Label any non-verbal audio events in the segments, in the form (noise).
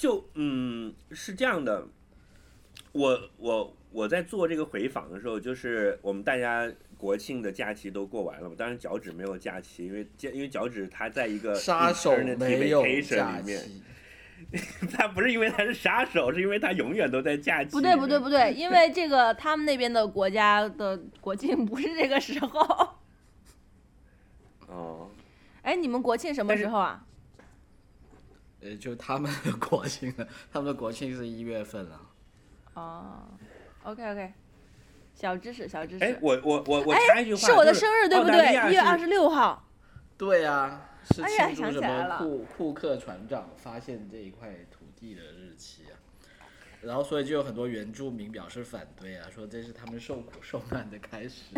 就嗯是这样的，我我我在做这个回访的时候，就是我们大家国庆的假期都过完了嘛，当然脚趾没有假期，因为因为脚趾它在一个杀手没有假里面，期，(laughs) 他不是因为他是杀手，是因为他永远都在假期。不对不对，不对，(laughs) 因为这个他们那边的国家的国庆不是这个时候。哦，哎，你们国庆什么时候啊？呃，就他们的国庆了，他们的国庆是一月份了。哦，OK OK，小知识小知识。哎，我我我我哎插一句话，是我的生日对不对？一月二十六号。对呀、是哎呀庆祝什想起来了么库库克船长发现这一块土地的日期啊。然后，所以就有很多原住民表示反对啊，说这是他们受苦受难的开始。(laughs)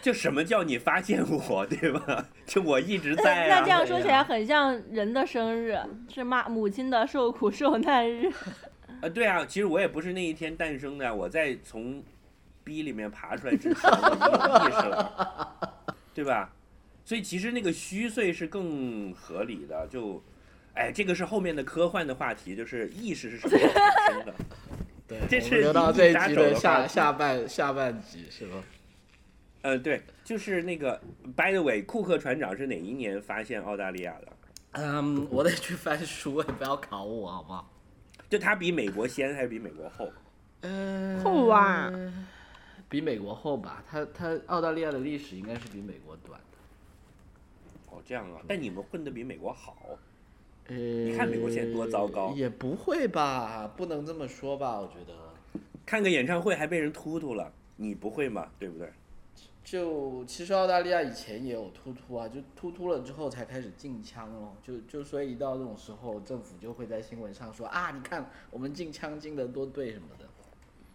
就什么叫你发现我，对吧？就我一直在啊。那这样说起来很像人的生日，是妈母亲的受苦受难日。啊，(laughs) 对啊，其实我也不是那一天诞生的，我在从逼里面爬出来之前我意识了，对吧？所以其实那个虚岁是更合理的，就，哎，这个是后面的科幻的话题，就是意识是什么时候生的？对，这是到这一集的下下半下半集是吧？呃，对，就是那个，by the way，库克船长是哪一年发现澳大利亚的？嗯，我得去翻书，你不要考我好不好？就他比美国先还是比美国后？嗯，后啊，比美国后吧，他他澳大利亚的历史应该是比美国短的。哦，这样啊，但你们混的比美国好。呃，你看美国现在多糟糕也不会吧，不能这么说吧，我觉得。看个演唱会还被人突突了，你不会吗？对不对？就其实澳大利亚以前也有突突啊，就突突了之后才开始禁枪咯，就就所以一到这种时候，政府就会在新闻上说啊，你看我们禁枪禁的多对什么的。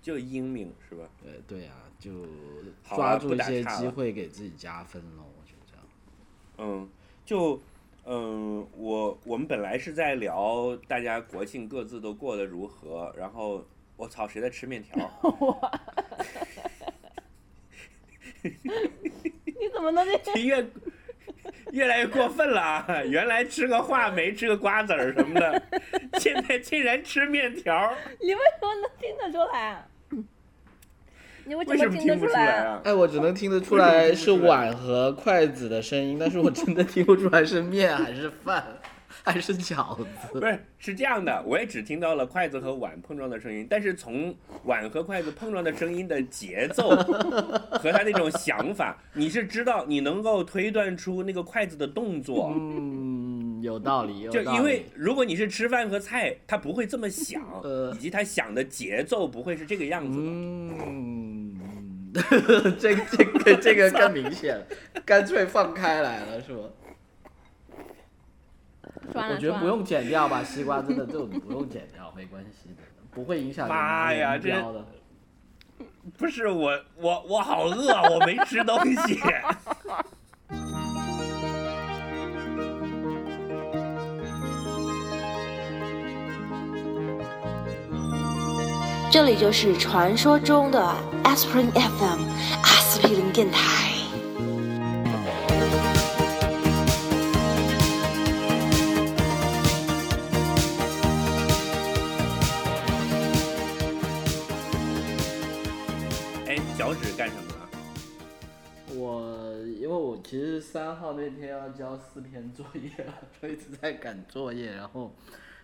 就英明是吧？对，对啊，就抓住一些机会给自己加分咯，我觉得这样。嗯，就嗯，我我们本来是在聊大家国庆各自都过得如何，然后我操，谁在吃面条？(laughs) (laughs) (laughs) 你怎么能这样？越越来越过分了啊！原来吃个话梅，吃个瓜子儿什么的，现在竟然吃面条，你为什么能听得出来啊？你为为什么听得出来来？啊？哎，我只能听得出来是碗和筷子的声音，但是我真的听不出来是面还是饭 (laughs) 还是饺子。不是，是这样的，我也只听到了筷子和碗碰撞的声音，但是从碗和筷子碰撞的声音的节奏 (laughs) 和他那种想法，你是知道，你能够推断出那个筷子的动作。嗯，有道理，有道理。就因为如果你是吃饭和菜，他不会这么想，呃以及他想的节奏不会是这个样子的。嗯，(laughs) 这个这个这个更明显了，干脆放开来了是吧？我觉得不用剪掉吧，西瓜真的这种不用剪掉，没关系的，不会影响妈呀目标的。不是我，我我好饿，我没吃东西。这里就是传说中的 Aspirin FM 阿司匹林电台。其实三号那天要交四篇作业了，所以一直在赶作业，然后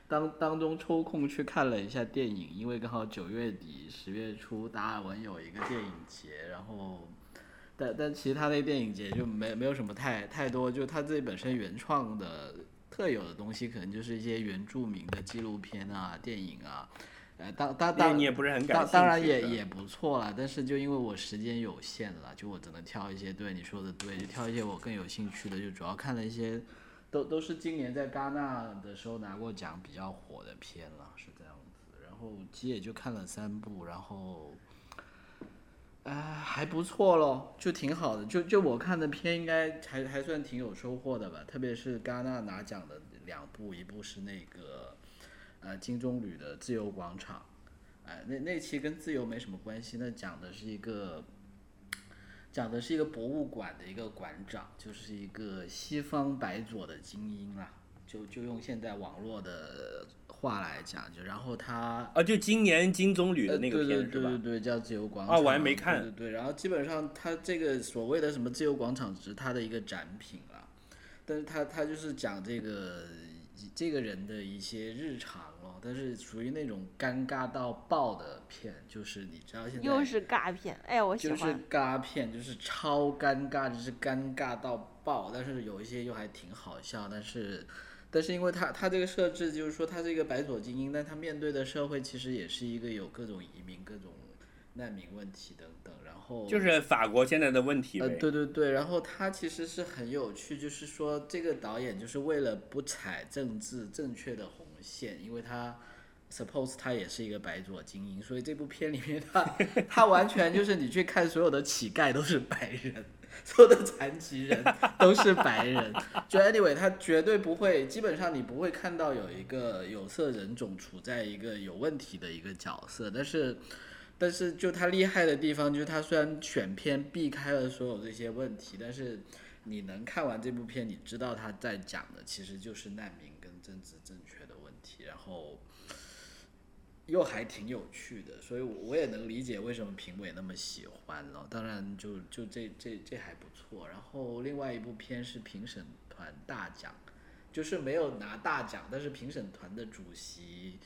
当当中抽空去看了一下电影，因为刚好九月底十月初达尔文有一个电影节，然后但但其实他那电影节就没没有什么太太多，就他自己本身原创的特有的东西，可能就是一些原住民的纪录片啊、电影啊。呃，当当当你也不是很感当当然也也不错啦，但是就因为我时间有限了，就我只能挑一些对你说的对，就挑一些我更有兴趣的，就主要看了一些，都都是今年在戛纳的时候拿过奖比较火的片了，是这样子。然后其实也就看了三部，然后，啊、还不错咯，就挺好的。就就我看的片应该还还算挺有收获的吧，特别是戛纳拿奖的两部，一部是那个呃金棕榈的《自由广场》。哎，那那期跟自由没什么关系，那讲的是一个，讲的是一个博物馆的一个馆长，就是一个西方白左的精英啦，就就用现在网络的话来讲，就然后他啊，就今年金棕榈的呃那个对对片是吧？对对对，叫自由广场啊场。我还没看对对对，然后基本上他这个所谓的什么自由广场只是他的一个展品啊，但是他他就是讲这个这个人的一些日常咯，但是属于那种尴尬到爆的片，就是你知道现在又是尬片，哎，我喜就是欢。尬片，就是超尴尬，就是尴尬到爆。但是有一些又还挺好笑，但是，但是因为他他这个设置就是说他是一个白左精英，但他面对的社会其实也是一个有各种移民、各种难民问题等等。就是法国现在的问题呃，呗。对对对，然后他其实是很有趣，就是说这个导演就是为了不踩政治正确的红线，因为他 suppose 他也是一个白左精英，所以这部片里面他 (laughs) 他完全就是你去看所有的乞丐都是白人，所有的残疾人都是白人，就 anyway 他绝对不会，基本上你不会看到有一个有色人种处在一个有问题的一个角色，但是。但是就他厉害的地方，就是他虽然选片避开了所有这些问题，但是你能看完这部片，你知道他在讲的其实就是难民跟政治正确的问题，然后又还挺有趣的，所以我也能理解为什么评委那么喜欢了。当然就就这这这还不错。然后另外一部片是评审团大奖，就是没有拿大奖，但是评审团的主席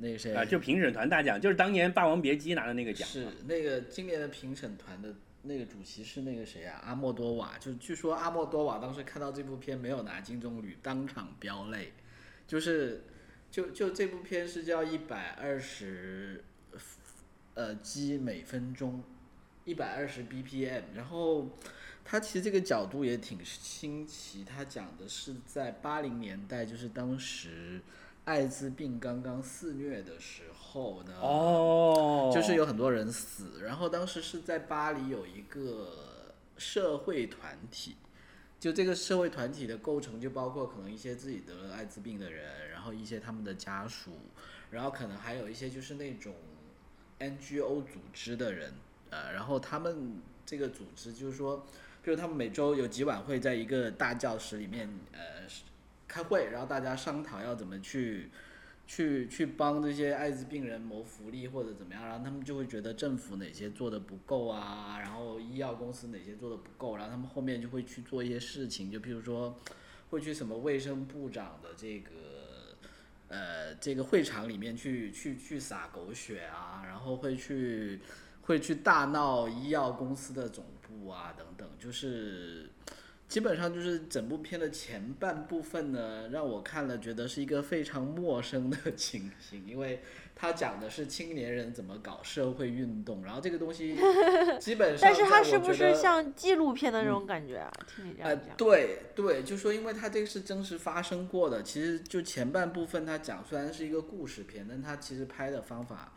那个谁啊，就评审团大奖，就是当年《霸王别姬》拿的那个奖。是那个今年的评审团的那个主席是那个谁啊？阿莫多瓦。就据说阿莫多瓦当时看到这部片没有拿金棕榈，当场飙泪。就是就就这部片是叫一百二十呃 G 每分钟，一百二十 BPM，然后。它其实这个角度也挺新奇，它讲的是在八零年代，就是当时艾滋病刚刚肆虐的时候呢，哦，就是有很多人死，然后当时是在巴黎有一个社会团体，就这个社会团体的构成就包括可能一些自己得了艾滋病的人，然后一些他们的家属，然后可能还有一些就是那种 NGO 组织的人，呃，然后他们这个组织就是说，比如他们每周有几晚会在一个大教室里面，呃，开会，然后大家商讨要怎么去。去去帮这些艾滋病人谋福利或者怎么样，然后他们就会觉得政府哪些做的不够啊，然后医药公司哪些做的不够，然后他们后面就会去做一些事情，就譬如说，会去什么卫生部长的这个呃这个会场里面去去去撒狗血啊，然后会去会去大闹医药公司的总部啊等等，就是。基本上就是整部片的前半部分呢，让我看了觉得是一个非常陌生的情形，因为它讲的是青年人怎么搞社会运动，然后这个东西 (laughs) 基本上，但是它是不是像纪录片的那种感觉啊？听你这呃样讲，，对对，就说因为它这个是真实发生过的，其实就前半部分它讲虽然是一个故事片，但它其实拍的方法，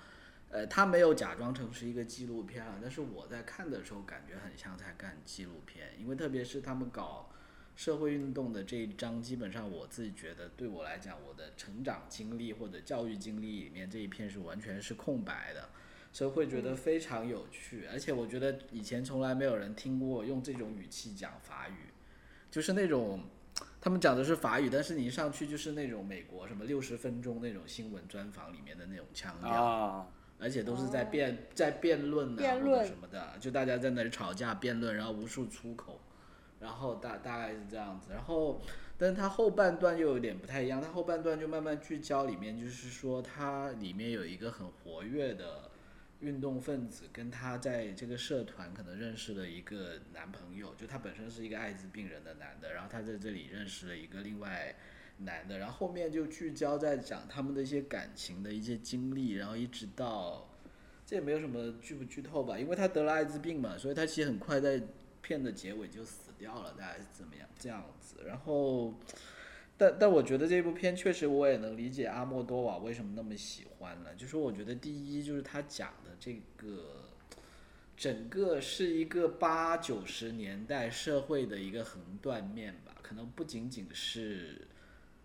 呃，他没有假装成是一个纪录片啊，但是我在看的时候感觉很像在看纪录片，因为特别是他们搞社会运动的这一章，基本上我自己觉得对我来讲，我的成长经历或者教育经历里面这一片是完全是空白的。所以会觉得非常有趣，而且我觉得以前从来没有人听过用这种语气讲法语，就是那种他们讲的是法语，但是你一上去就是那种美国什么六十分钟那种新闻专访里面的那种腔调，啊，而且都是在辩、在辩论啊或者什么的，就大家在那里吵架辩论，然后无数出口，然后大大概是这样子，然后但是它后半段又有点不太一样，它后半段就慢慢聚焦里面就是说它里面有一个很活跃的运动分子，跟他在这个社团可能认识了一个男朋友，就他本身是一个艾滋病人的男的，然后他在这里认识了一个另外男的，然后后面就聚焦在讲他们的一些感情的一些经历，然后一直到这也没有什么剧不剧透吧，因为他得了艾滋病嘛，所以他其实很快在片的结尾就死掉了，大概是怎么样这样子，然后。但但我觉得这部片确实我也能理解阿莫多瓦为什么那么喜欢了，就是我觉得第一就是他讲的这个整个是一个八九十年代社会的一个横断面吧，可能不仅仅是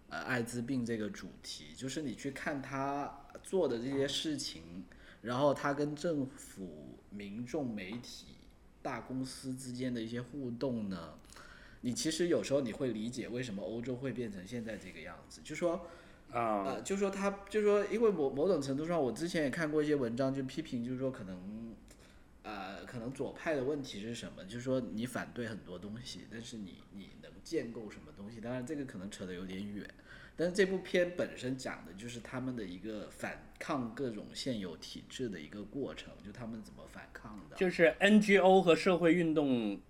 呃艾滋病这个主题，就是你去看他做的这些事情，然后他跟政府、民众、媒体、大公司之间的一些互动呢。你其实有时候你会理解为什么欧洲会变成现在这个样子，就说。啊，呃，就说他，就说，因为某某种程度上，我之前也看过一些文章，就批评，就是说可能，呃，可能左派的问题是什么？就是说你反对很多东西，但是你你能建构什么东西？当然这个可能扯得有点远，但是这部片本身讲的就是他们的一个反抗各种现有体制的一个过程，就他们怎么反抗的。就是 NGO 和社会运动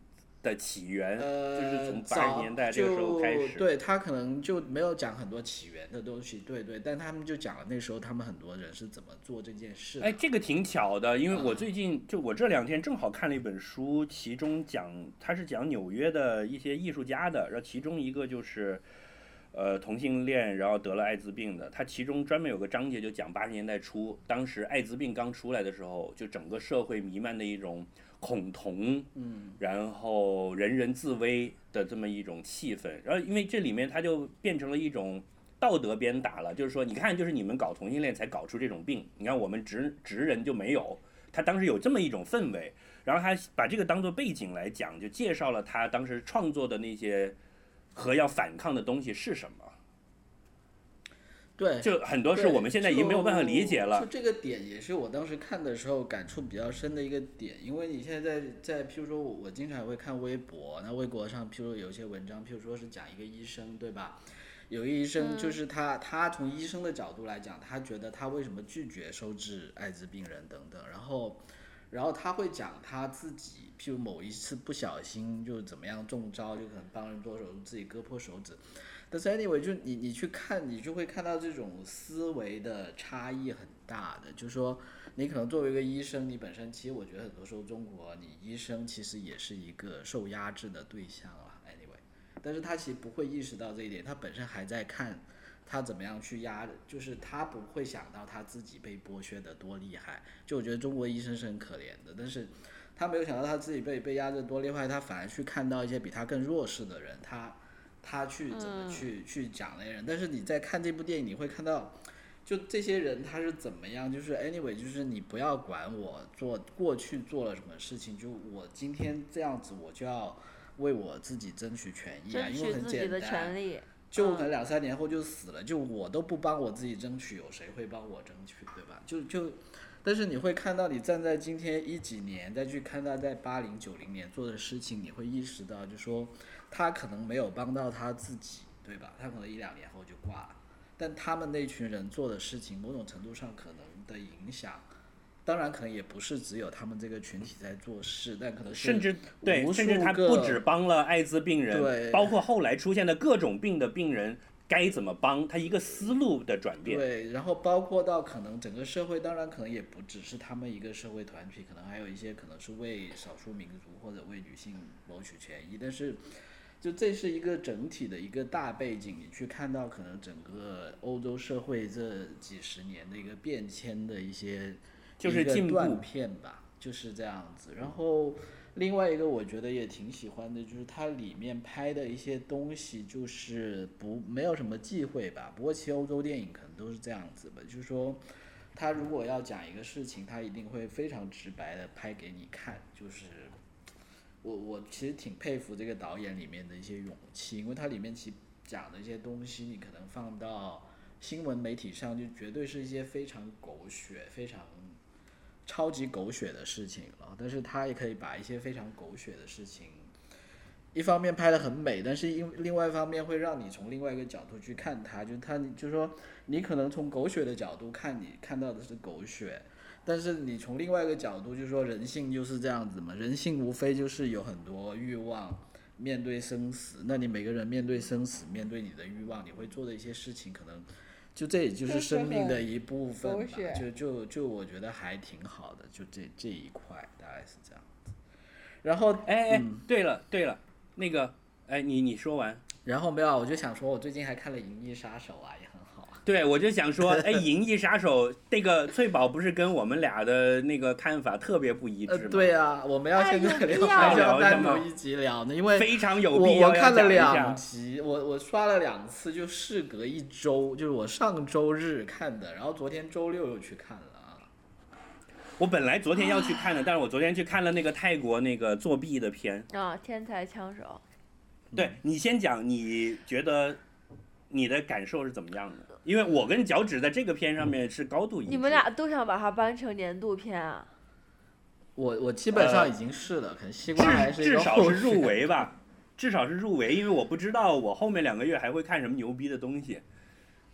的起源，呃，就是从八十年代这个时候开始。对他可能就没有讲很多起源的东西，对对，但他们就讲了那时候他们很多人是怎么做这件事。哎，这个挺巧的，因为我嗯最近就我这两天正好看了一本书，其中讲他是讲纽约的一些艺术家的，然后其中一个就是呃同性恋，然后得了艾滋病的，他其中专门有个章节就讲八十年代初，当时艾滋病刚出来的时候，就整个社会弥漫的一种恐同，嗯，然后人人自危的这么一种气氛。然后因为这里面它就变成了一种道德鞭打了，就是说你看，就是你们搞同性恋才搞出这种病，你看我们直直人就没有。他当时有这么一种氛围，然后他把这个当做背景来讲，就介绍了他当时创作的那些和要反抗的东西是什么。对，就很多是我们现在已经没有办法理解了。就这个点也是我当时看的时候感触比较深的一个点，因为你现在在在，譬如说我我经常会看微博，那微博上譬如有一些文章，譬如说是讲一个医生，对吧？有一个医生就是他，他从医生的角度来讲，他觉得他为什么拒绝收治艾滋病人等等，然后，然后他会讲他自己，譬如某一次不小心就怎么样中招，就可能帮人做手术，自己割破手指。但是 anyway，就你你去看，你就会看到这种思维的差异很大的，就是说你可能作为一个医生，你本身其实我觉得很多时候中国你医生其实也是一个受压制的对象了，anyway，但是他其实不会意识到这一点，他本身还在看他怎么样去压，就是他不会想到他自己被剥削的多厉害。就我觉得中国医生是很可怜的，但是他没有想到他自己被被压制多厉害，他反而去看到一些比他更弱势的人，他他去怎么去、去讲那些人。但是你在看这部电影，你会看到。就这些人他是怎么样？就是 anyway，就是你不要管我做过去做了什么事情，就我今天这样子，我就要为我自己争取权益啊，因为很简单。就可能两三年后就死了，就我都不帮我自己争取，有谁会帮我争取，对吧？就就，但是你会看到，你站在今天一几年再去看他在八零九零年做的事情，你会意识到，就说他可能没有帮到他自己，对吧？他可能一两年后就挂了，但他们那群人做的事情，某种程度上可能的影响。当然，可能也不是只有他们这个群体在做事，但可能是甚至对，无甚至他不止帮了艾滋病人，对包括后来出现的各种病的病人该怎么帮，他一个思路的转变。对，然后包括到可能整个社会，当然可能也不只是他们一个社会团体，可能还有一些可能是为少数民族或者为女性谋取权益，但是就这是一个整体的一个大背景，你去看到可能整个欧洲社会这几十年的一个变迁的一些就是进步片吧，就是这样子。然后另外一个我觉得也挺喜欢的，就是它里面拍的一些东西，就是不没有什么忌讳吧。不过其实欧洲电影可能都是这样子吧，就是说。他如果要讲一个事情，他一定会非常直白的拍给你看。就是我我其实挺佩服这个导演里面的一些勇气，因为它里面其讲的一些东西，你可能放到新闻媒体上，就绝对是一些非常狗血、非常超级狗血的事情了。但是他也可以把一些非常狗血的事情，一方面拍得很美，但是因另外一方面会让你从另外一个角度去看它，就它就说你可能从狗血的角度看，你看到的是狗血。但是你从另外一个角度，就是说人性就是这样子嘛，人性无非就是有很多欲望，面对生死。那你每个人面对生死，面对你的欲望，你会做的一些事情，可能就这也就是生命的一部分就就就我觉得还挺好的，就这这一块大概是这样子。然后哎哎嗯，对了对了，那个哎你你说完，然后没有啊，我就想说，我最近还看了《银翼杀手》啊。对我就想说，(laughs) 哎，《银翼杀手》那个翠宝不是跟我们俩的那个看法特别不一致呃，吗？对啊，我们要哎现在要还是要单独一集聊呢？因为非常有必要我看了两集，我我刷了两次，就事隔一周，就是我上周日看的，然后昨天周六又去看了啊。我本来昨天要去看的，但是我昨天去看了那个泰国那个作弊的片，啊，天才枪手，对你先讲，你觉得你的感受是怎么样的？因为我跟脚趾在这个片上面是高度一致。你们俩都想把它搬成年度片啊？我我基本上呃已经是了，可能西瓜还是一个至少是入围吧，至少是入围，因为我不知道我后面两个月还会看什么牛逼的东西。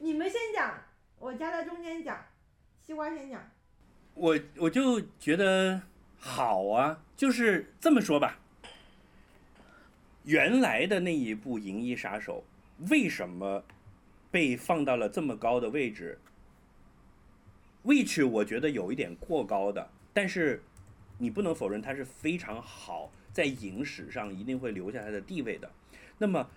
你们先讲，我夹在中间讲，西瓜先讲。我我就觉得好啊，就是这么说吧。原来的那一部《银翼杀手》为什么被放到了这么高的位置？which 我觉得有一点过高的，但是你不能否认它是非常好，在影史上一定会留下它的地位的。那么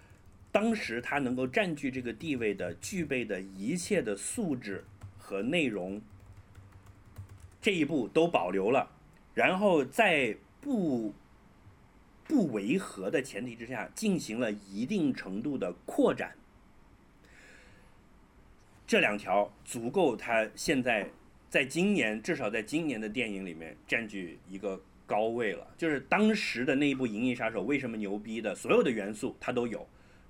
当时它能够占据这个地位的，具备的一切的素质和内容，这一步都保留了，然后在不不违和的前提之下，进行了一定程度的扩展。这两条足够他现在在今年至少在今年的电影里面占据一个高位了。就是当时的那一部《银翼杀手》为什么牛逼的，所有的元素它都有，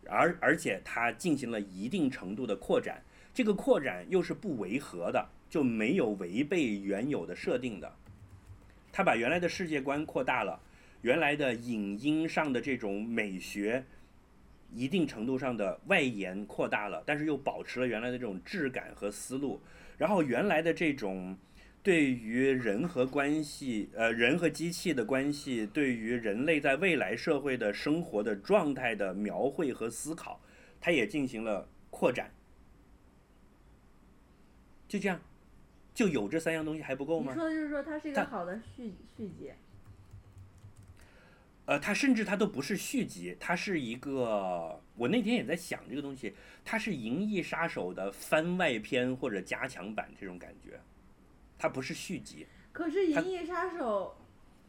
而而且它进行了一定程度的扩展，这个扩展又是不违和的，就没有违背原有的设定的。他把原来的世界观扩大了，原来的影音上的这种美学，一定程度上的外延扩大了，但是又保持了原来的这种质感和思路。然后原来的这种对于人和关系，呃，人和机器的关系，对于人类在未来社会的生活的状态的描绘和思考，它也进行了扩展。就这样，就有这三样东西还不够吗？你说的就是说它是一个好的续续集。呃，它甚至它都不是续集，它是一个。我那天也在想这个东西，它是《银翼杀手》的番外篇或者加强版这种感觉，它不是续集。可是《银翼杀手》，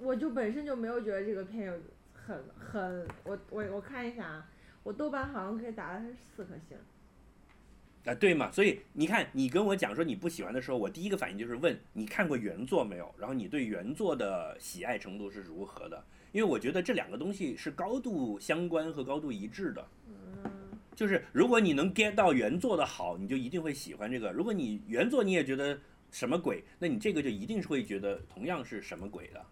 我就本身就没有觉得这个片有很很，我我我看一下啊，我豆瓣好像可以打的是四颗星。啊，对嘛？所以你看，你跟我讲说你不喜欢的时候，我第一个反应就是问你看过原作没有，然后你对原作的喜爱程度是如何的？因为我觉得这两个东西是高度相关和高度一致的。就是如果你能 get 到原作的好，你就一定会喜欢这个；如果你原作你也觉得什么鬼，那你这个就一定是会觉得同样是什么鬼的。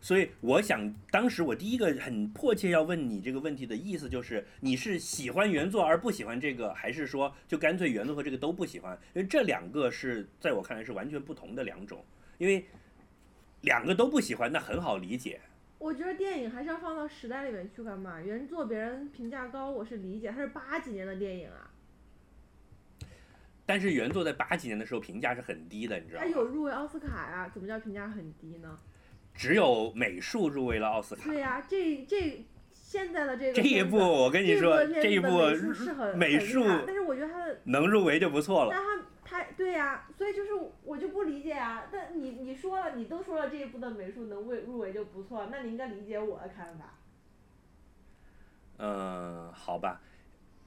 所以我想，当时我第一个很迫切要问你这个问题的意思就是，你是喜欢原作而不喜欢这个，还是说就干脆原作和这个都不喜欢？因为这两个是在我看来是完全不同的两种。因为两个都不喜欢，那很好理解。我觉得电影还是要放到时代里面去看嘛？原作别人评价高，我是理解，它是八几年的电影啊，但是原作在八几年的时候评价是很低的，你知道吗它有？入围奥斯卡呀、怎么叫评价很低呢？只有美术入围了奥斯卡。对呀、这这现在的这个这一部我跟你这说，部这一部美术但是我觉得它的能入围就不错了。他对呀、所以就是我就不理解啊。但你你说了，你都说了这一部的美术能入入围就不错，那你应该理解我的看法。嗯，好吧，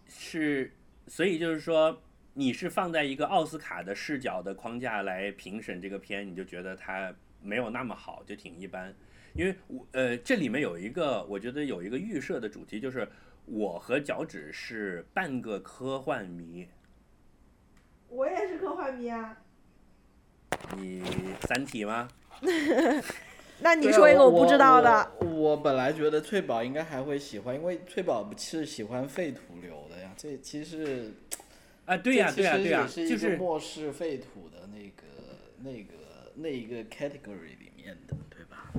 是，所以就是说，你是放在一个奥斯卡的视角的框架来评审这个片，你就觉得它没有那么好，就挺一般。因为我呃，这里面有一个，我觉得有一个预设的主题，就是我和脚趾是半个科幻迷。我也是科幻迷啊。你《三体》吗？(laughs) 那你说一个我不知道的，我。我本来觉得翠宝应该还会喜欢，因为翠宝是喜欢废土流的呀。这其实啊，对呀、这对呀、对呀、就是个末世废土的那个那个那一个 category 里面的，对吧？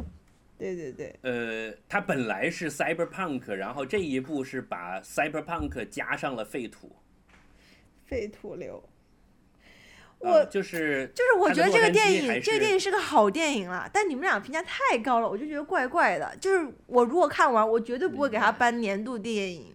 对对对，呃，它本来是 cyberpunk，然后这一步是把 cyberpunk 加上了废土。废土流。呃我就是就是我觉得这个电影，这个电影是个好电影了，但你们俩评价太高了，我就觉得怪怪的。就是我如果看完，我绝对不会给他颁年度电影。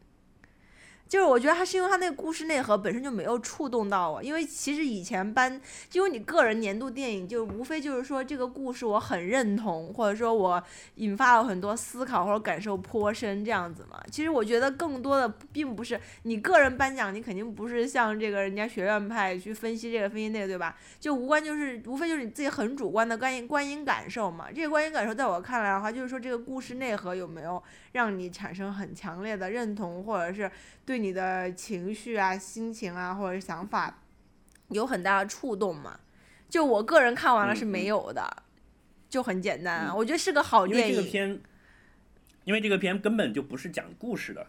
就是我觉得他是因为他那个故事内核本身就没有触动到我，因为其实以前颁，因为你个人年度电影就无非就是说这个故事我很认同，或者说我引发了很多思考或者感受颇深这样子嘛。其实我觉得更多的并不是你个人颁奖，你肯定不是像这个人家学院派去分析这个分析那个，对吧？就无关就是无非就是你自己很主观的观影观影感受嘛。这个观影感受在我看来的话，就是说这个故事内核有没有让你产生很强烈的认同，或者是对你的情绪啊、心情啊或者是想法有很大的触动嘛？就我个人看完了是没有的，就很简单啊。我觉得是个好因为电影。这个片，因为这个片根本就不是讲故事的，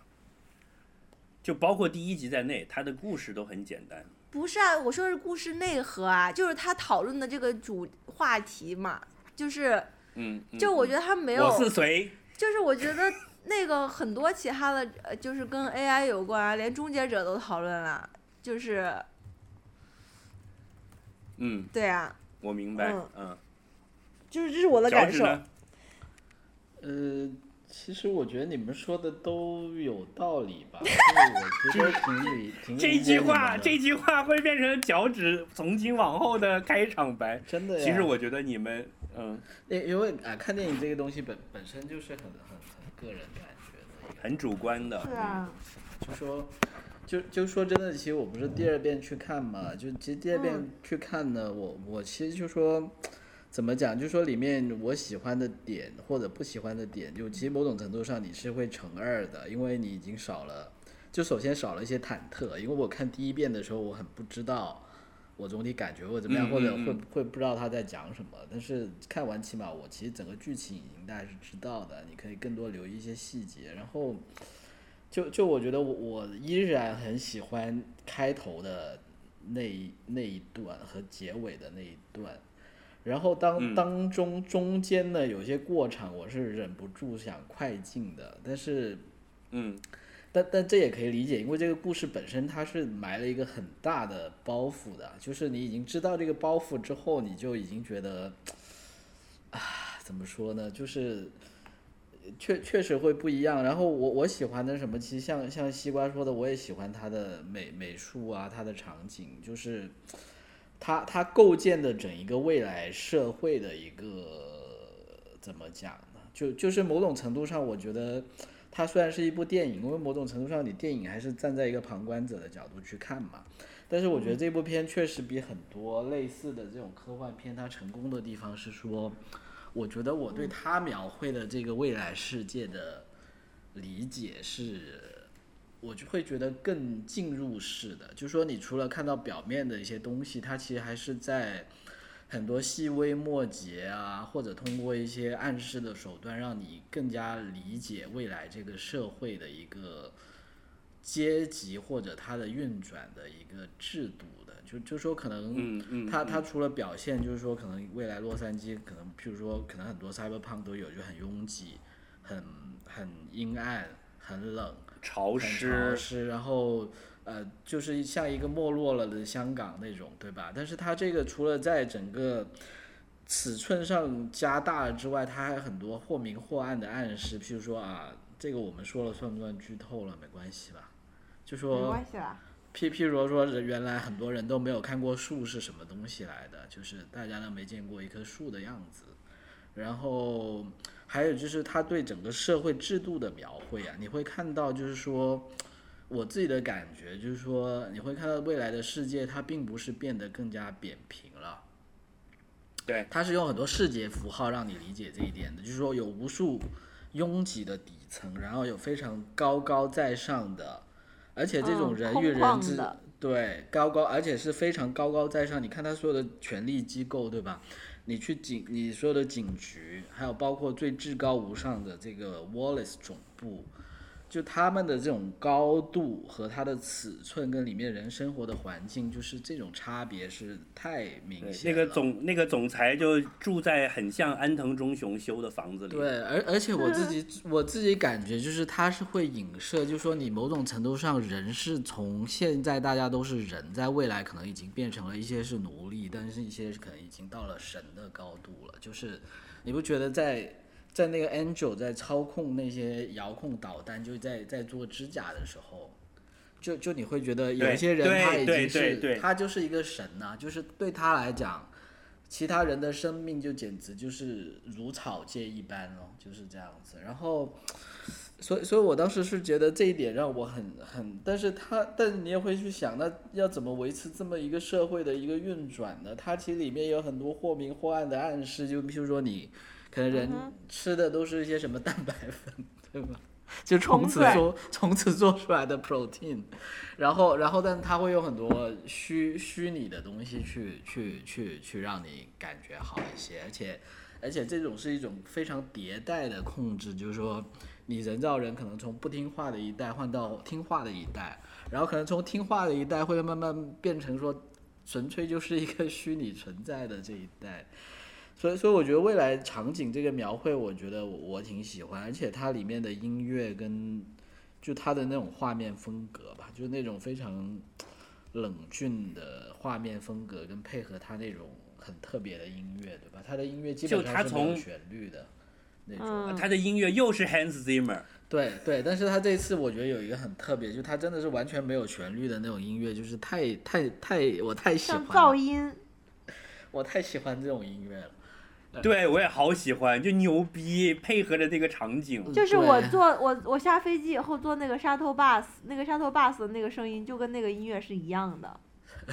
就包括第一集在内，它的故事都很简单。不是啊，我说的是故事内核啊，就是他讨论的这个主话题嘛，就是嗯，嗯就我觉得得他没有，我是谁？就是我觉得那个很多其他的，呃，就是跟 AI 有关啊，连终结者都讨论了，就是嗯，对啊，我明白。嗯嗯，就是这是我的感受。呃，其实我觉得你们说的都有道理吧，(laughs) 就是我觉得挺理挺这句话，这句话会变成脚趾从今往后的开场白。真的呀。其实我觉得你们，嗯，因因为啊，看电影这个东西本本身就是很很很个人感觉的很主观的。是啊，就说，就就说真的，其实我不是第二遍去看嘛，就其实第二遍嗯去看呢，我我其实就说，怎么讲，就说里面我喜欢的点或者不喜欢的点，就其实某种程度上你是会乘二的，因为你已经少了，就首先少了一些忐忑，因为我看第一遍的时候我很不知道。我总体感觉或者怎么样，嗯或者会会不知道他在讲什么，但是看完起码我其实整个剧情已经大概是知道的，你可以更多留意一些细节，然后就就我觉得我我依然很喜欢开头的那一那一段和结尾的那一段，然后当嗯。当中中间呢有些过场我是忍不住想快进的，但是嗯但但这也可以理解，因为这个故事本身它是埋了一个很大的包袱的，就是你已经知道这个包袱之后，你就已经觉得，啊，怎么说呢，就是确确实会不一样。然后我我喜欢的什么，其实像像西瓜说的，我也喜欢它的美美术啊，它的场景，就是它它构建的整一个未来社会的一个怎么讲呢？就就是某种程度上，我觉得。它虽然是一部电影，因为某种程度上你电影还是站在一个旁观者的角度去看嘛，但是我觉得这部片确实比很多类似的这种科幻片它成功的地方是说，我觉得我对它描绘的这个未来世界的理解是，我就会觉得更进入式的，就是说你除了看到表面的一些东西，它其实还是在。很多细微末节啊，或者通过一些暗示的手段，让你更加理解未来这个社会的一个阶级或者它的运转的一个制度的。就就说可能嗯嗯，它它嗯除了表现，就是说可能未来洛杉矶可能，譬如说可能很多 cyberpunk 都有，就很拥挤、很很阴暗、很冷、潮湿潮，湿，然后呃，就是像一个没落了的香港那种，对吧？但是它这个除了在整个尺寸上加大了之外，它还有很多或明或暗的暗示，譬如说啊，这个我们说了算不算剧透了？没关系吧？就说没说关系啦。譬譬如说，原来很多人都没有看过树是什么东西来的，就是大家都没见过一棵树的样子。然后还有就是他对整个社会制度的描绘啊，你会看到就是说，我自己的感觉就是说，你会看到未来的世界它并不是变得更加扁平了。对，它是用很多视觉符号让你理解这一点的，就是说有无数拥挤的底层，然后有非常高高在上的，而且这种嗯人与人之、对高高，而且是非常高高在上。你看他所有的权力机构，对吧？你去警，你所有的警局，还有包括最至高无上的这个 Wallace 总部，就他们的这种高度和它的尺寸跟里面人生活的环境，就是这种差别是太明显了。那个总那个总裁就住在很像安藤忠雄修的房子里。对，而而且我自己我自己感觉就是它是会影射，就是说你某种程度上人是从现在大家都是人，在未来可能已经变成了一些是奴隶，但是一些可能已经到了神的高度了。就是你不觉得在在那个 Angel 在操控那些遥控导弹，就在在做指甲的时候，就就你会觉得有一些人他已经是他就是一个神呐、就是对他来讲，其他人的生命就简直就是如草芥一般哦，就是这样子。然后，所以所以我当时是觉得这一点让我很很，但是他但你也会去想，那要怎么维持这么一个社会的一个运转呢？它其实里面有很多或明或暗的暗示，就譬如说你可能人吃的都是一些什么蛋白粉，对吧？就从此做 (laughs) 从此做出来的 protein，然后然后但它会有很多虚虚拟的东西去去去去让你感觉好一些，而且而且这种是一种非常迭代的控制，就是说你人造人可能从不听话的一代换到听话的一代，然后可能从听话的一代会慢慢变成说纯粹就是一个虚拟存在的这一代。所以，所以我觉得未来场景这个描绘，我觉得我我挺喜欢，而且它里面的音乐跟就它的那种画面风格吧，就是那种非常冷峻的画面风格，跟配合它那种很特别的音乐，对吧？它的音乐基本上是没有旋律的那种。嗯，他的音乐又是 Hans Zimmer，对对，但是他这次我觉得有一个很特别，就他真的是完全没有旋律的那种音乐，就是太太太我太喜欢，噪音，我太喜欢这种音乐了。对我也好喜欢，就牛逼，配合着那个场景。就是我坐我我下飞机以后坐那个 shuttle bus，那个 shuttle bus 的那个声音就跟那个音乐是一样的。(laughs)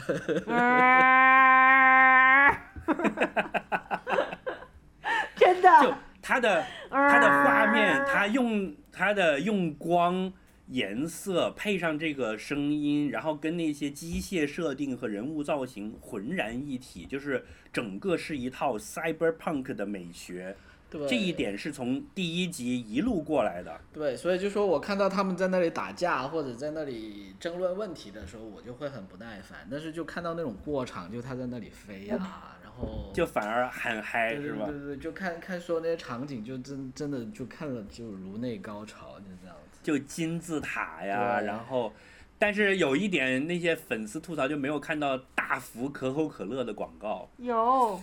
真就的，他的他的画面，他用他的用光、颜色配上这个声音，然后跟那些机械设定和人物造型浑然一体，就是整个是一套 cyberpunk 的美学。对，这一点是从第一集一路过来的。对，所以就说我看到他们在那里打架或者在那里争论问题的时候，我就会很不耐烦。但是就看到那种过场，就他在那里飞啊，然后就反而很嗨，是吧？对对对，就看看说那些场景，就真真的就看了就颅内高潮，就这样子。就金字塔呀，然后，但是有一点，那些粉丝吐槽就没有看到大幅可口可乐的广告，有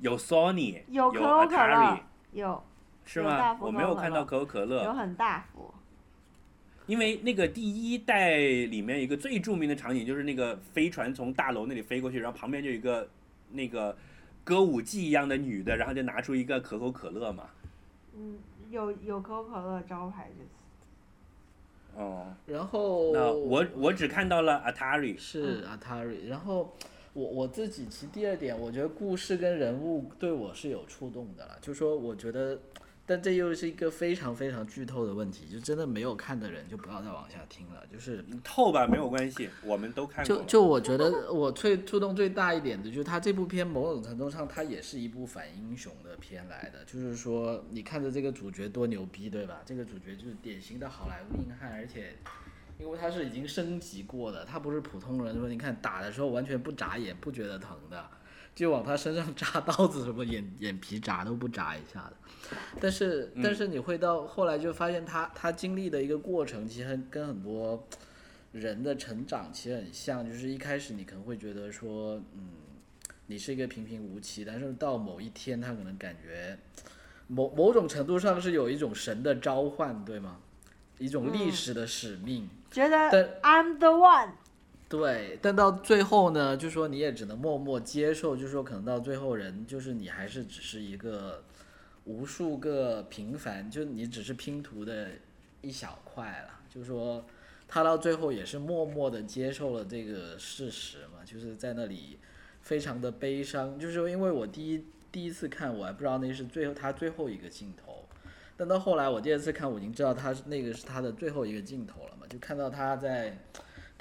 有 Sony，有可口可乐，有是吗？我没有看到可口可乐有乐，很大幅。因为那个第一代里面一个最著名的场景就是那个飞船从大楼那里飞过去，然后旁边就有一个那个歌舞伎一样的女的，然后就拿出一个可口可乐嘛。嗯，有有可口可乐招牌这次。哦，然后那我我只看到了 Atari，是 Atari，然后我我自己其实第二点，我觉得故事跟人物对我是有触动的了，就说我觉得，但这又是一个非常非常剧透的问题，就真的没有看的人就不要再往下听了，就是透吧没有关系，我们都看过。就就我觉得我最触动最大一点的，就是他这部片某种程度上，它也是一部反英雄的片来的。就是说，你看着这个主角多牛逼，对吧？这个主角就是典型的好莱坞硬汉，而且因为他是已经升级过的，他不是普通人。说你看打的时候完全不眨眼，不觉得疼的，就往他身上扎刀子，什么眼眼皮眨都不眨一下的。但是但是你会到后来就发现他他经历的一个过程，其实跟很多。人的成长其实很像，就是一开始你可能会觉得说，嗯，你是一个平平无奇，但是到某一天，他可能感觉某某种程度上是有一种神的召唤，对吗？一种历史的使命。觉得 I'm the one，对，但到最后呢，就说你也只能默默接受，就说可能到最后人就是你还是只是一个无数个平凡，就你只是拼图的一小块了，就是说他到最后也是默默的接受了这个事实嘛，就是在那里非常的悲伤，就是因为我第一第一次看我还不知道那是最后他最后一个镜头。但到后来，我第二次看，我已经知道他是那个是他的最后一个镜头了嘛，就看到他在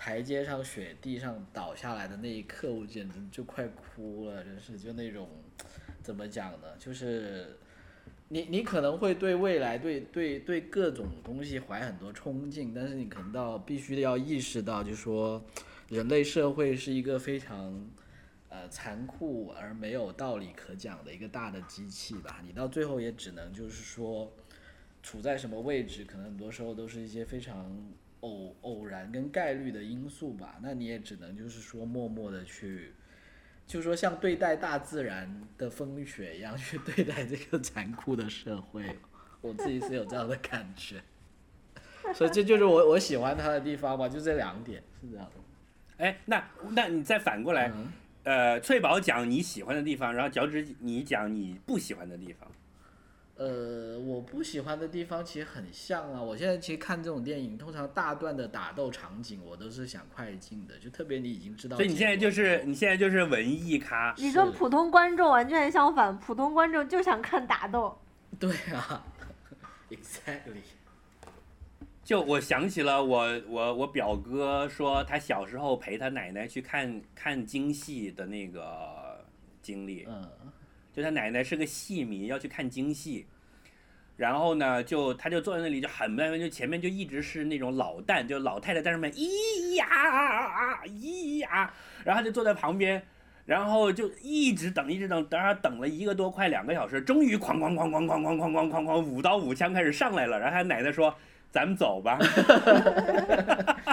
台阶上雪地上倒下来的那一刻，我简直就快哭了，真是就那种怎么讲呢？就是你你可能会对未来对对对各种东西怀很多冲劲，但是你可能到必须要意识到，就是说人类社会是一个非常呃残酷而没有道理可讲的一个大的机器吧。你到最后也只能就是说处在什么位置，可能很多时候都是一些非常偶偶然跟概率的因素吧。那你也只能就是说默默的去。就是说，像对待大自然的风雪一样去对待这个残酷的社会，我自己是有这样的感觉。所以这就是我我喜欢他的地方吧，就这两点是这样的。哎，那那你再反过来，嗯呃，翠宝讲你喜欢的地方，然后脚趾你讲你不喜欢的地方。呃，我不喜欢的地方其实很像啊。我现在其实看这种电影，通常大段的打斗场景，我都是想快进的，就特别你已经知道。所以你现在就是你现在就是文艺咖，你跟普通观众完全相反，普通观众就想看打斗。(laughs) 对啊，exactly。就我想起了我我我表哥说他小时候陪他奶奶去看看京戏的那个经历，嗯，就他奶奶是个戏迷，要去看京戏，然后呢，就他就坐在那里就很慢，就前面就一直是那种老旦，就老太太在上面咿呀啊咿呀，然后他就坐在旁边，然后就一直等一直等，等他等了一个多快两个小时，终于哐哐哐哐哐哐哐哐哐哐，舞刀五枪开始上来了，然后他奶奶说。咱们走吧，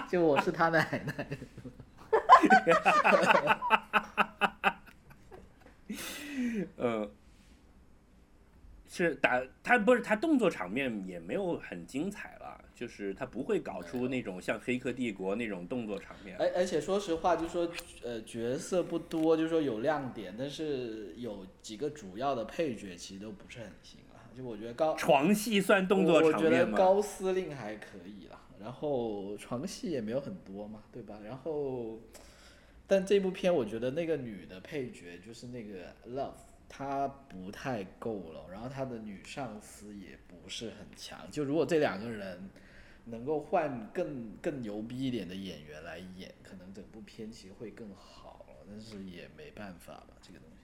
就我是他奶奶。(laughs) 嗯，是打他不是他动作场面也没有很精彩了，就是他不会搞出那种像《黑客帝国》那种动作场面。而而且说实话，就是说呃角色不多，就是说有亮点，但是有几个主要的配角其实都不是很行啊。就我觉得高床戏算动作我觉得场面吗？高司令还可以啦，然后床戏也没有很多嘛，对吧？然后，但这部片我觉得那个女的配角就是那个 Love，她不太够了，然后她的女上司也不是很强。就如果这两个人能够换更更牛逼一点的演员来演，可能整部片其实会更好了。但是也没办法吧，这个东西。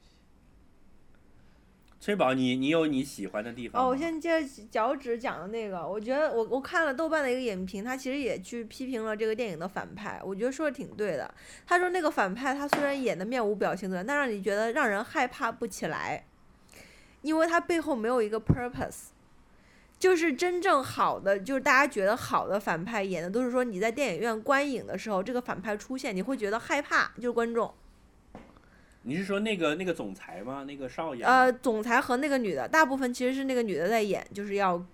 崔宝，你你有你喜欢的地方吗？哦，我先接着脚趾讲的那个，我觉得我我看了豆瓣的一个影评，他其实也去批评了这个电影的反派，我觉得说的挺对的。他说那个反派他虽然演的面无表情的，但让你觉得让人害怕不起来，因为他背后没有一个 purpose。就是真正好的，就是大家觉得好的反派演的都是说你在电影院观影的时候，这个反派出现，你会觉得害怕，就是观众。你是说那个那个总裁吗？那个少爷？呃，总裁和那个女的，大部分其实是那个女的在演，就是要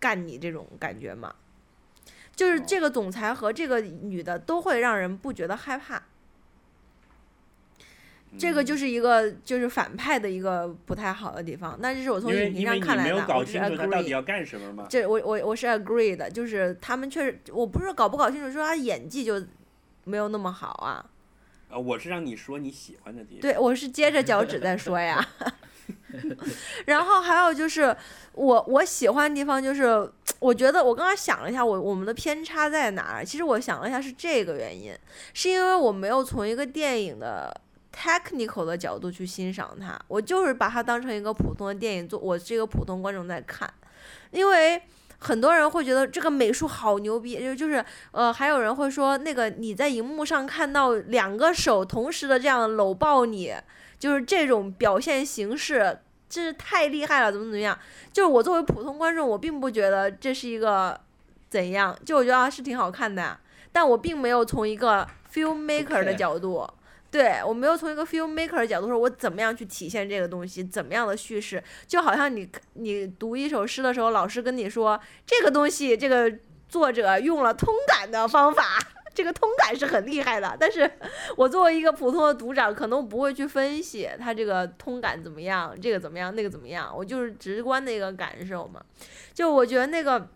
干你这种感觉嘛。就是这个总裁和这个女的都会让人不觉得害怕，这个就是一个就是反派的一个不太好的地方。那这是我从影评上看来的，我是搞清楚他到底 agree。要干什么嘛。这我我我是 agree 的，就是他们确实，我不是说搞不搞清楚，说他演技就没有那么好啊。呃，我是让你说你喜欢的地方。对，我是接着脚趾在说呀。(laughs) 然后还有就是我我喜欢的地方就是，我觉得我刚刚想了一下，我我们的偏差在哪儿？其实我想了一下是这个原因，是因为我没有从一个电影的 technical 的角度去欣赏它，我就是把它当成一个普通的电影做，我这个普通观众在看，因为。很多人会觉得这个美术好牛逼，就就是呃，还有人会说那个你在荧幕上看到两个手同时的这样搂抱你，就是这种表现形式，真是太厉害了，怎么怎么样？就是我作为普通观众，我并不觉得这是一个怎样，就我觉得啊是挺好看的，但我并没有从一个 filmmaker 的角度。对我没有从一个 filmmaker 的角度说，我怎么样去体现这个东西，怎么样的叙事，就好像你你读一首诗的时候，老师跟你说这个东西，这个作者用了通感的方法，(laughs) 这个通感是很厉害的。但是我作为一个普通的读者，可能不会去分析他这个通感怎么样，这个怎么样，那个怎么样，我就是直观的一个感受嘛。就我觉得那个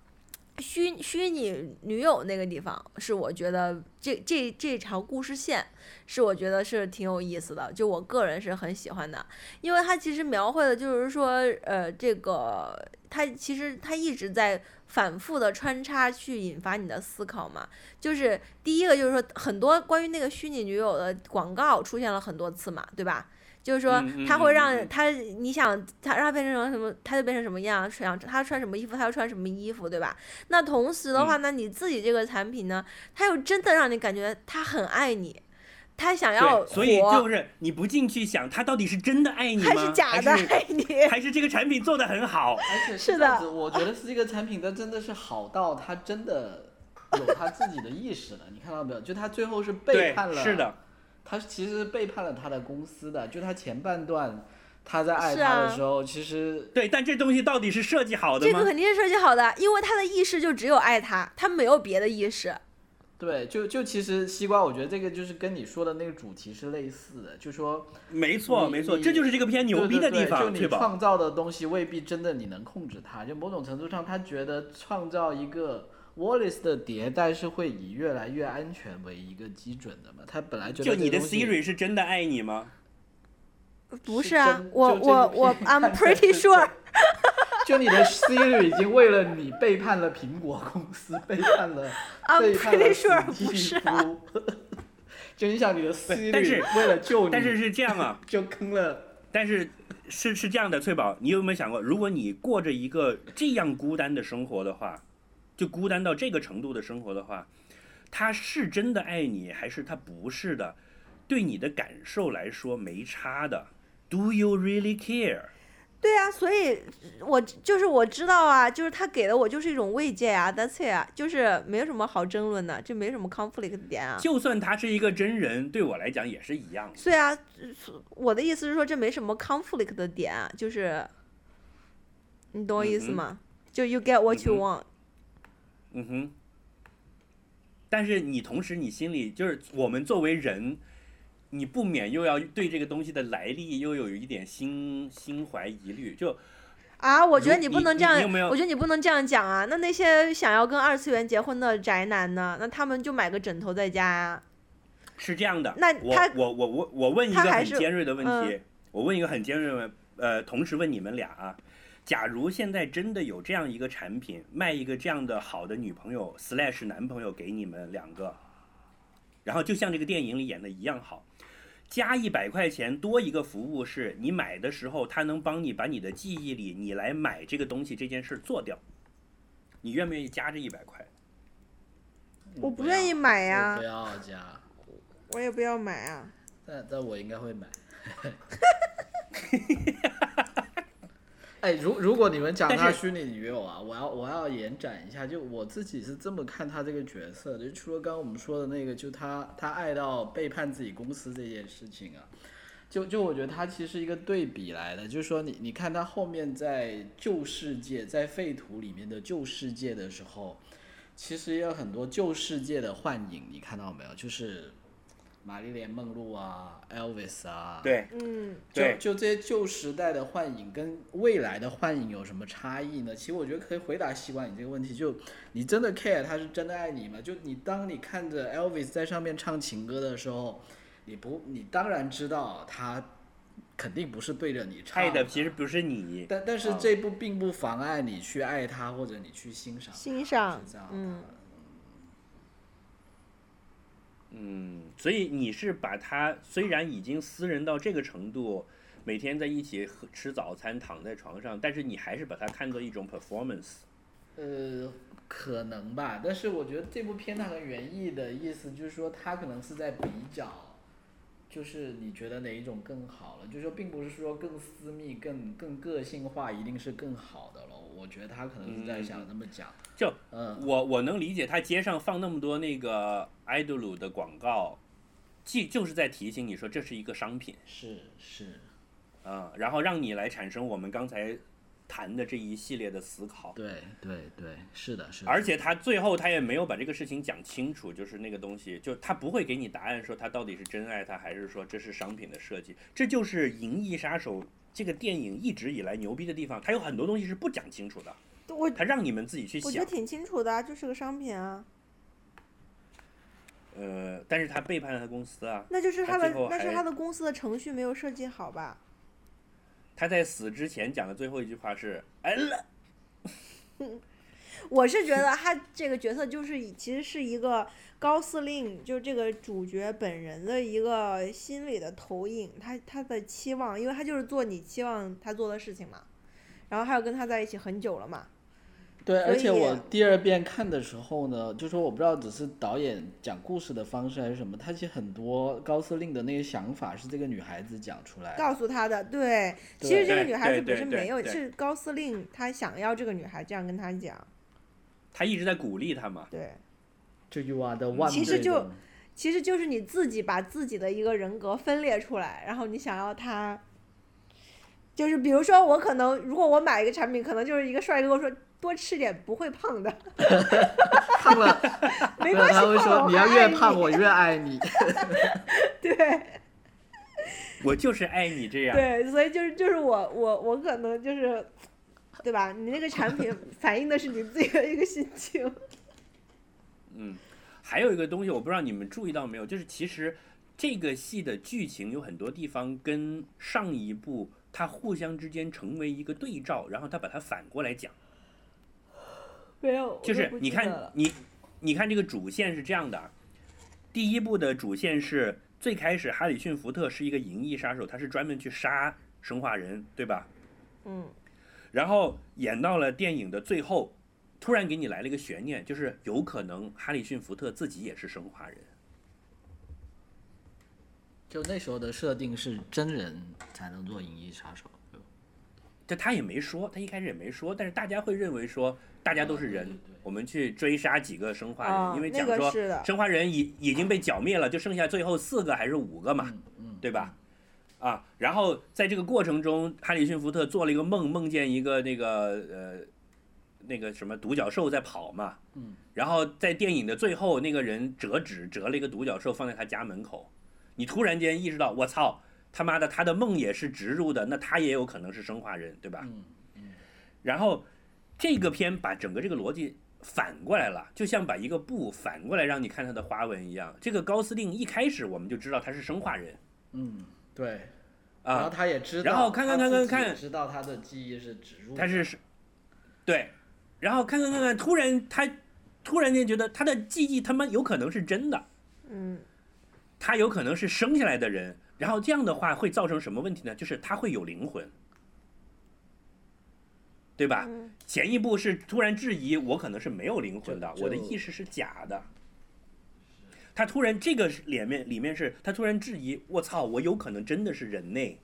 虚虚拟女友那个地方，是我觉得这这这条故事线是我觉得是挺有意思的，就我个人是很喜欢的，因为它其实描绘的就是说，呃，这个它其实它一直在反复的穿插去引发你的思考嘛。就是第一个就是说，很多关于那个虚拟女友的广告出现了很多次嘛，对吧？就是说嗯嗯，它会让他，你想他让他变成什么，他就变成什么样，想他穿什么衣服，他就穿什么衣服，对吧？那同时的嗯话呢，你自己这个产品呢，他又真的让你感觉他很爱你，他想要，所以就是你不进去想，他到底是真的爱你吗？还是假的还是爱你？还是这个产品做的很好？而且是的这样子，我觉得是这个产品它真的是好到它真的有他自己的意识了，你看到没有？就他最后是背叛了，，是的，他其实是背叛了他的公司的，就他前半段他在爱他的时候，其实对，但这东西到底是设计好的吗？这个肯定是设计好的，因为他的意识就只有爱他，他没有别的意识。对，就就其实西瓜，我觉得这个就是跟你说的那个主题是类似的，就说没错，没错，这就是这个片牛逼的地方，对对对就你？创造的东西未必真的你能控制它，就某种程度上，他觉得创造一个 Wallace 的迭代是会以越来越安全为一个基准的嘛。他本来就就你的 Siri 是真的爱你吗？不是啊真，我我我，I'm pretty sure。就你的 Siri 已经为了你背叛了苹果公司，背叛了 I'm 背叛了 pretty sure 不是啊。(laughs) 就你想你的 Siri 是为了救你，但是是这样啊，就坑了。但是是是这样的，翠宝，你有没有想过，如果你过着一个这样孤单的生活的话，就孤单到这个程度的生活的话，他是真的爱你，还是他不是的？对你的感受来说没差的。Do you really care？对啊，所以我就是我知道啊，就是他给的我就是一种慰藉啊，That's it 啊，就是没有什么好争论的，这没什么 conflict 的点啊。就算他是一个真人，对我来讲也是一样的。对啊，我的意思是说这没什么 conflict 的点啊，就是你懂我意思吗？就 you get what you 嗯 want。嗯哼。但是你同时你心里就是我们作为人，你不免又要对这个东西的来历又有一点心心怀疑虑，就啊，我觉得你不能这样，我觉得你不能这样讲啊。那那些想要跟二次元结婚的宅男呢？那他们就买个枕头在家呀、是这样的。那他我我我我问一个很尖锐的问题，嗯我问一个很尖锐的问，呃，同时问你们俩啊，假如现在真的有这样一个产品，卖一个这样的好的女朋友 slash 男朋友给你们两个，然后就像这个电影里演的一样好。加一百块钱多一个服务是，你买的时候，他能帮你把你的记忆里你来买这个东西这件事做掉。你愿不愿意加这一百块？我不愿意买我呀不要加，我也不要买啊。但但我应该会买。(laughs) 哎，如如果你们讲他虚拟女友啊，我要我要延展一下，就我自己是这么看他这个角色的，就除了刚刚我们说的那个，就他他爱到背叛自己公司这件事情啊，就就我觉得他其实一个对比来的，就是说你你看他后面在旧世界在废土里面的旧世界的时候，其实也有很多旧世界的幻影，你看到没有？就是玛丽莲梦露啊，Elvis 啊，对。嗯，就对。就这些旧时代的幻影跟未来的幻影有什么差异呢？其实我觉得可以回答西瓜你这个问题，就你真的 care 他是真的爱你吗？就你当你看着 Elvis 在上面唱情歌的时候，你不，你当然知道他肯定不是对着你唱爱的其实不是你，但但是啊这部并不妨碍你去爱他或者你去欣赏，欣赏。是这样，嗯。的。嗯，所以你是把他虽然已经私人到这个程度，每天在一起吃早餐，躺在床上，但是你还是把它看作一种 performance。呃，可能吧，但是我觉得这部片它和原意的意思就是说，它可能是在比较，就是你觉得哪一种更好了，就是说，并不是说更私密、更更个性化一定是更好的了。我觉得他可能是在想那么讲。就嗯，我我能理解他街上放那么多那个 idol 的广告，既就是在提醒你说这是一个商品是是，嗯、然后让你来产生我们刚才谈的这一系列的思考。对对对，是的，是的。而且他最后他也没有把这个事情讲清楚，就是那个东西，就他不会给你答案，说他到底是真爱他，还是说这是商品的设计。这就是《银翼杀手》这个电影一直以来牛逼的地方，它有很多东西是不讲清楚的，我他让你们自己去想我觉得。挺清楚的啊，就是个商品啊，呃，但是他背叛了他公司啊，那就是他的那是他的公司的程序没有设计好吧？他在死之前讲的最后一句话是“哎了我是觉得他这个角色就是其实是一个高司令，就是这个主角本人的一个心理的投影，他他的期望，因为他就是做你期望他做的事情嘛，然后还有跟他在一起很久了嘛，对，而且我第二遍看的时候呢，就说我不知道只是导演讲故事的方式还是什么，他其实很多高司令的那些想法是这个女孩子讲出来的。告诉他的，对，其实这个女孩子本身没有，是高司令他想要这个女孩这样跟他讲，”，他一直在鼓励他嘛。对，就 you are the one 其实就其实就是你自己把自己的一个人格分裂出来，然后你想要他就是比如说我可能如果我买一个产品，可能就是一个帅哥说多吃点不会胖的，(laughs) 胖了，(laughs) 没关系，他会说你要越胖我越爱你。(laughs) 对我就是爱你这样。对，所以就是就是我我我可能就是，对吧？你那个产品反映的是你自己的一个心情。嗯，还有一个东西，我不知道你们注意到没有，就是其实这个戏的剧情有很多地方跟上一部它互相之间成为一个对照，然后他把它反过来讲。没有，就是你看你，你看这个主线是这样的，第一部的主线是最开始哈里逊福特是一个银翼杀手，他是专门去杀生化人，对吧？嗯然后演到了电影的最后，突然给你来了一个悬念，就是有可能哈里逊福特自己也是生化人。就那时候的设定是真人才能做银翼杀手，就他也没说，他一开始也没说，但是大家会认为说大家都是人，啊对对对。我们去追杀几个生化人，啊因为讲说个生化人已已经被剿灭了，就剩下最后四个还是五个嘛，嗯嗯，对吧？啊，然后在这个过程中，哈里逊福特做了一个梦，梦见一个那个呃那个什么独角兽在跑嘛，嗯，然后在电影的最后，那个人折纸折了一个独角兽放在他家门口，你突然间意识到，我操，他妈的他的梦也是植入的，那他也有可能是生化人，对吧？嗯然后这个片把整个这个逻辑反过来了，就像把一个布反过来让你看它的花纹一样。这个高司令一开始我们就知道他是生化人嗯，对。然后啊，他也知道，然后看看看看看知道他的记忆是植入的，他是是，对，然后看看看看，突然他突然间觉得他的记忆他妈有可能是真的，嗯他有可能是生下来的人。然后这样的话会造成什么问题呢？就是他会有灵魂，对吧？嗯前一步是突然质疑我可能是没有灵魂的，我的意识是假的。他突然这个脸面里面是他突然质疑，我操，我有可能真的是人类，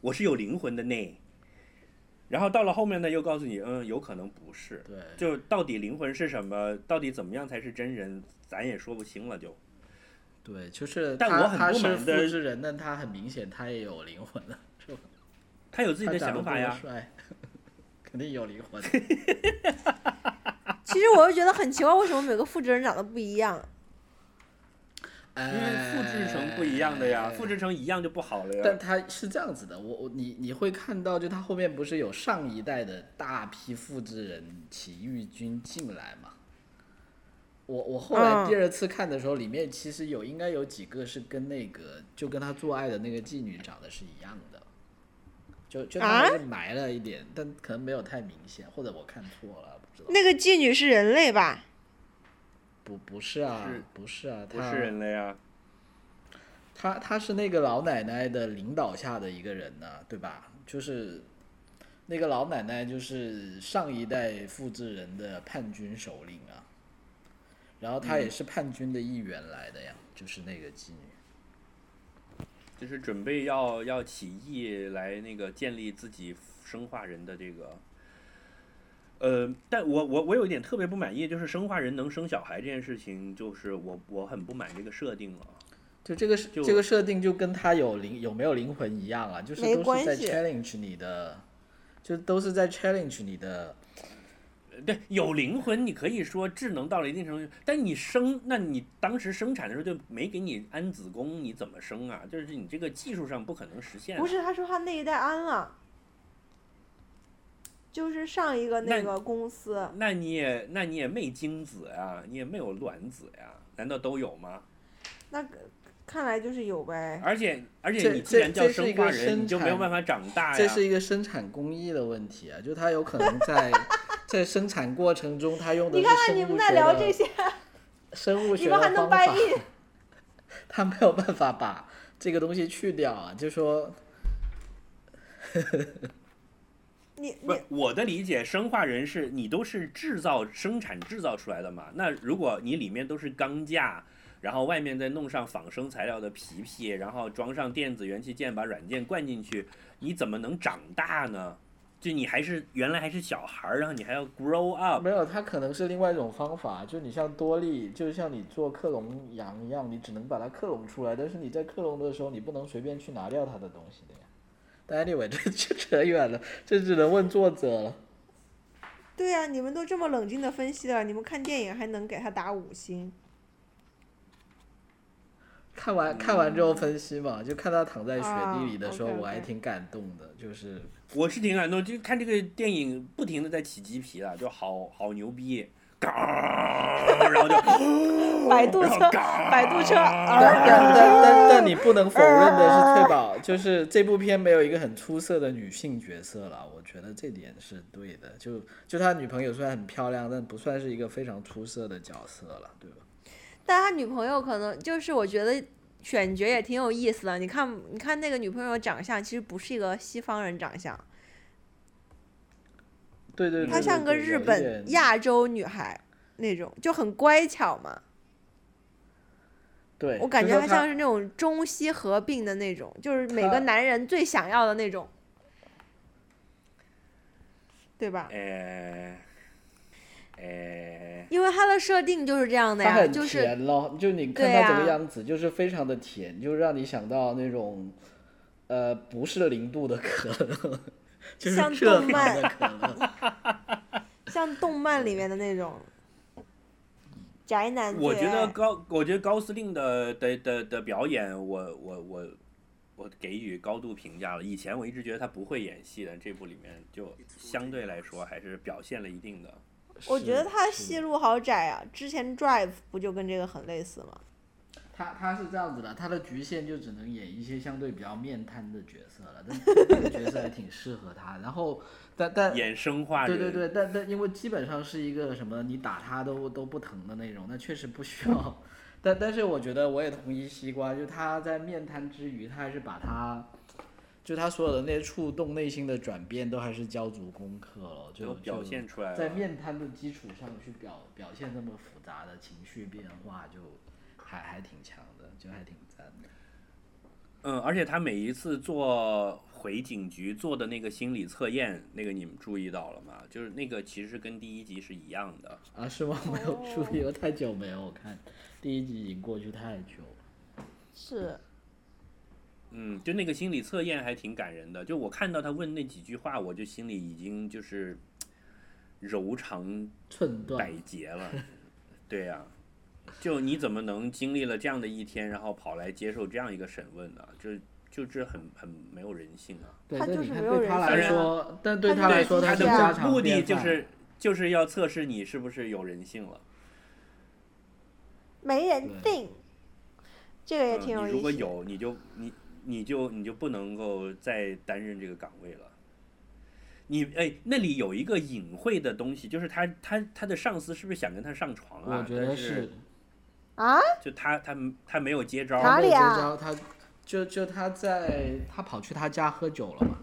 我是有灵魂的呢。然后到了后面呢，又告诉你，嗯，有可能不是。对，就到底灵魂是什么？到底怎么样才是真人？咱也说不清了就。对，就是但我很他他是不满的复制人，但他很明显他也有灵魂的，是吧？他有自己的想法呀肯定有灵魂。(laughs) 其实我就觉得很奇怪，为什么每个复制人长得不一样？因因为复制成不一样的呀，复制成一样就不好了呀。但他是这样子的，我我你你会看到，就他后面不是有上一代的大批复制人起义军进来嘛？我我后来嗯第二次看的时候，里面其实有应该有几个是跟那个就跟他做爱的那个妓女长得是一样的，就就他啊们是埋了一点，但可能没有太明显，或者我看错了，不知道。那个妓女是人类吧？不不是啊是，不是啊，他不是人类啊，他他是那个老奶奶的领导下的一个人呢、对吧？就是那个老奶奶就是上一代复制人的叛军首领啊，然后她也是叛军的一员来的呀，就是那个妓女。就是准备要要起义来那个建立自己生化人的这个。呃，但我我我有一点特别不满意，就是生化人能生小孩这件事情，就是我我很不满这个设定了。就这个是就这个设定就跟他有灵有没有灵魂一样啊，就是都是在 challenge 你的，就都是在 challenge 你的呃对，有灵魂，你可以说智能到了一定程度，但你生，那你当时生产的时候就没给你安子宫，你怎么生啊？就是你这个技术上不可能实现啊。不是，他说他那一代安了，就是上一个那那个公司。那你也那你也没精子呀，你也没有卵子呀，难道都有吗？那个看来就是有呗。而且而且你既然叫生化人，你就没有办法长大呀。这是一个生产工艺的问题啊，就它有可能在 (laughs) 在生产过程中，它用的你是看看你们在生物学的聊这些，生物 (laughs) 学你们还能的方法，掰硬？(laughs) 它没有办法把这个东西去掉啊，就说你你不是我的理解，生化人是你都是制造、生产、制造出来的嘛？那如果你里面都是钢架，然后外面再弄上仿生材料的皮皮，然后装上电子元器件，把软件灌进去，你怎么能长大呢？就你还是原来还是小孩儿，然后你还要 grow up，没有，它可能是另外一种方法，就你像多利，就像你做克隆羊一样，你只能把它克隆出来，但是你在克隆的时候，你不能随便去拿掉它的东西的呀。但 anyway，这这扯远了，这只能问作者了。对呀、你们都这么冷静的分析了，你们看电影还能给他打五星？看完看完之后分析嘛，就看他躺在雪地里的时候，啊我还挺感动的，就是。我是挺感动，就看这个电影不停的在起鸡皮了，就好好牛逼，嘎，(laughs) 然后就 (gasps) 摆渡车，摆渡车，但但但但但你不能否认的是，翠宝就是这部片没有一个很出色的女性角色了，我觉得这点是对的。就就他女朋友虽然很漂亮，但不算是一个非常出色的角色了，对吧？但他女朋友可能就是我觉得选角也挺有意思的。你看，你看那个女朋友长相，其实不是一个西方人长相，对对对她像个日本亚洲女孩那种，就很乖巧嘛。对，我感觉他她像是那种中西合并的那种，就是每个男人最想要的那种，对吧？呃，呃，因为它的设定就是这样的呀，就是甜咯，就你看对它整个啊样子，就是非常的甜，就让你想到那种，呃，不是零度的可乐，就是像动漫。(laughs) 像动漫里面的那种宅男。我觉得高，我觉得高司令的的的的表演，我我我我给予高度评价了。以前我一直觉得他不会演戏的，这部里面就相对来说还是表现了一定的。我觉得他是是戏路好窄啊！之前 Drive 不就跟这个很类似吗？他他是这样子的，他的局限就只能演一些相对比较面瘫的角色了，但这个角色还挺适合他。然后，但但衍生化人，对对对，但但因为基本上是一个什么你打他都都不疼的那种，那确实不需要。(laughs) 但但是我觉得我也同意西瓜，就他在面瘫之余，他还是把他，就他所有的那些触动内心的转变，都还是交足功课了，就表就现出来。在面瘫的基础上去表表现这么复杂的情绪变化，就还还挺强的，就还挺赞的。嗯，而且他每一次做回警局做的那个心理测验，那个你们注意到了吗？就是那个其实跟第一集是一样的。啊，是吗？没有注意，我太久没有看，第一集已经过去太久了。是，嗯，就那个心理测验还挺感人的。就我看到他问那几句话，我就心里已经就是柔肠寸断百结了。(laughs) 对呀、就你怎么能经历了这样的一天，然后跑来接受这样一个审问呢？就就这很很没有人性啊！对，他但你看就是没有对他来人性啊说，但对他他来说他的目的就是就是要测试你是不是有人性了。没人对定，这个也嗯挺有意思。你如果有，你就你你就你就不能够再担任这个岗位了。你哎，那里有一个隐晦的东西，就是他他他的上司是不是想跟他上床啊？我觉得但是，啊，就他他他没有接招。哪里啊结交他就就他在他跑去他家喝酒了嘛，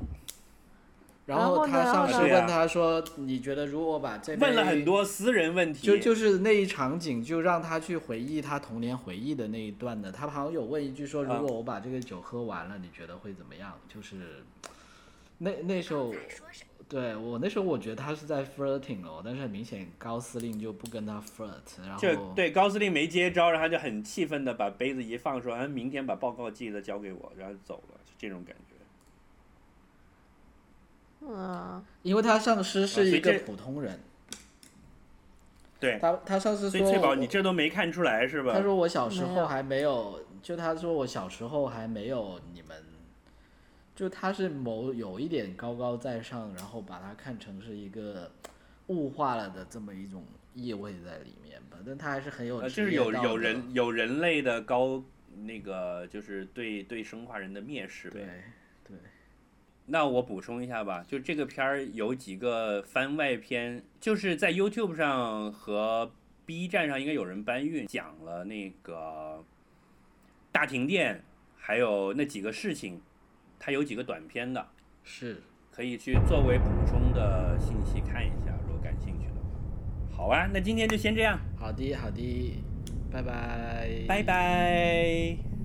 然然后他上司然后呢问他说：“你觉得如果我把这问了很多私人问题，就就是那一场景，就让他去回忆他童年回忆的那一段的。他好像有问一句说，如啊果我把这个酒喝完了，你觉得会怎么样？就是那那时候，对我那时候我觉得他是在 flirting 哦，但是很明显高司令就不跟他 flirt，然后就对高司令没接招，然后他就很气愤的把杯子一放，说：“啊，明天把报告记得交给我。”然后走了，就这种感觉。嗯，因为他上司是一个普通人，对，他他上司说所以翠宝，你这都没看出来是吧？他说我小时候还没有，就他说我小时候还没有你们，就他是某有一点高高在上，然后把他看成是一个物化了的这么一种意味在里面吧，但他还是很有呃，就是有有人有人类的高那个，就是对对生化人的蔑视呗。对那我补充一下吧，就这个片儿有几个番外篇，就是在 YouTube 上和 B 站上应该有人搬运，讲了那个大停电，还有那几个事情，它有几个短片的，是可以去作为补充的信息看一下，如果感兴趣的话。好啊，那今天就先这样，好的好的，拜拜拜拜。